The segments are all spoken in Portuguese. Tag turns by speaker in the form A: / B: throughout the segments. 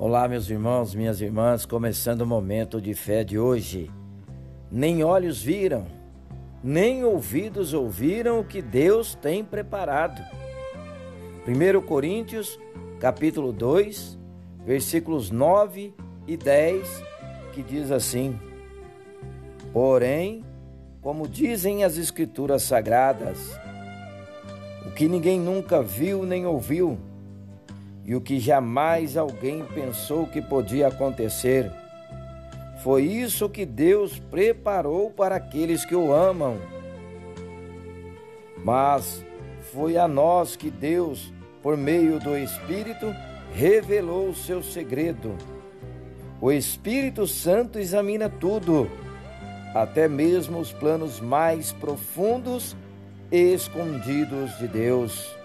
A: Olá, meus irmãos, minhas irmãs, começando o momento de fé de hoje. Nem olhos viram, nem ouvidos ouviram o que Deus tem preparado. 1 Coríntios, capítulo 2, versículos 9 e 10, que diz assim: Porém, como dizem as Escrituras sagradas, o que ninguém nunca viu nem ouviu, e o que jamais alguém pensou que podia acontecer. Foi isso que Deus preparou para aqueles que o amam. Mas foi a nós que Deus, por meio do Espírito, revelou o seu segredo. O Espírito Santo examina tudo, até mesmo os planos mais profundos e escondidos de Deus.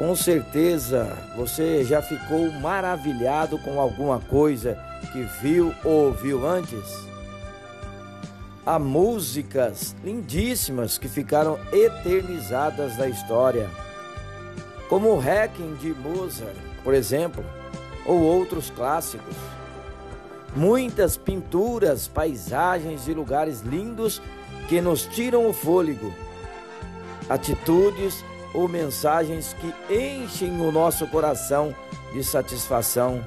A: Com certeza você já ficou maravilhado com alguma coisa que viu ou ouviu antes. Há músicas lindíssimas que ficaram eternizadas na história, como o Requiem de Mozart, por exemplo, ou outros clássicos. Muitas pinturas, paisagens e lugares lindos que nos tiram o fôlego. Atitudes ou mensagens que enchem o nosso coração de satisfação.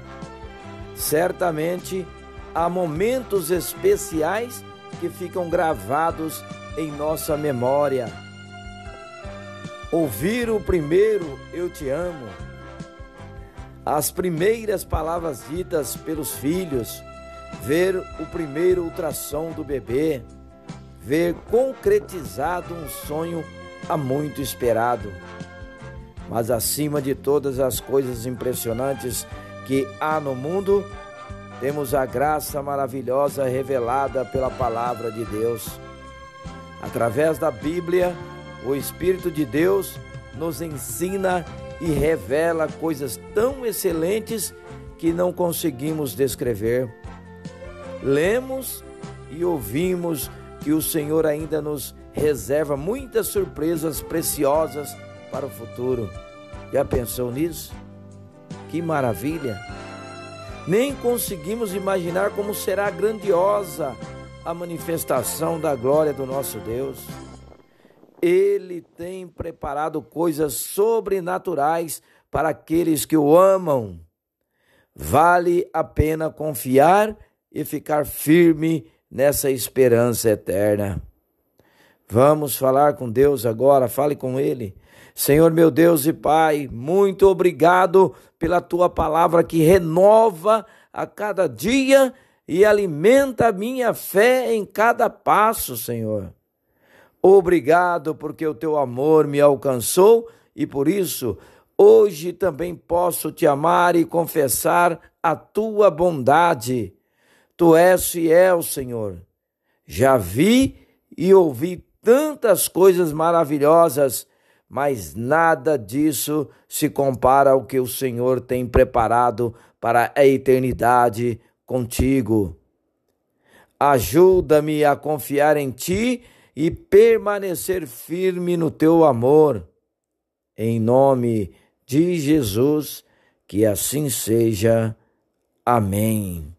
A: Certamente há momentos especiais que ficam gravados em nossa memória. Ouvir o primeiro Eu Te Amo, as primeiras palavras ditas pelos filhos, ver o primeiro ultrassom do bebê, ver concretizado um sonho há muito esperado. Mas acima de todas as coisas impressionantes que há no mundo, temos a graça maravilhosa revelada pela palavra de Deus. Através da Bíblia, o Espírito de Deus nos ensina e revela coisas tão excelentes que não conseguimos descrever. Lemos e ouvimos que o Senhor ainda nos reserva muitas surpresas preciosas para o futuro. Já pensou nisso? Que maravilha! Nem conseguimos imaginar como será grandiosa a manifestação da glória do nosso Deus. Ele tem preparado coisas sobrenaturais para aqueles que o amam. Vale a pena confiar e ficar firme nessa esperança eterna. Vamos falar com Deus agora, fale com Ele. Senhor meu Deus e Pai, muito obrigado pela tua palavra que renova a cada dia e alimenta a minha fé em cada passo, Senhor. Obrigado porque o teu amor me alcançou e por isso hoje também posso te amar e confessar a tua bondade. Tu és fiel, Senhor. Já vi e ouvi tantas coisas maravilhosas, mas nada disso se compara ao que o Senhor tem preparado para a eternidade contigo. Ajuda-me a confiar em ti e permanecer firme no teu amor. Em nome de Jesus, que assim seja. Amém.